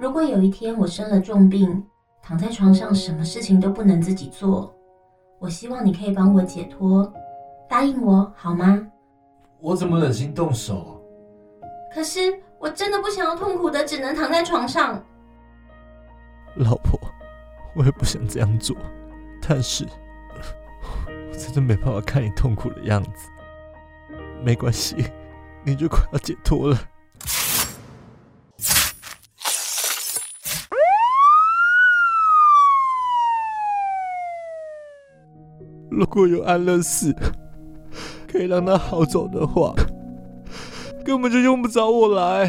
如果有一天我生了重病，躺在床上，什么事情都不能自己做，我希望你可以帮我解脱，答应我好吗？我怎么忍心动手？可是我真的不想要痛苦的，只能躺在床上。老婆，我也不想这样做，但是我真的没办法看你痛苦的样子。没关系，你就快要解脱了。如果有安乐死 可以让他好走的话，根本就用不着我来。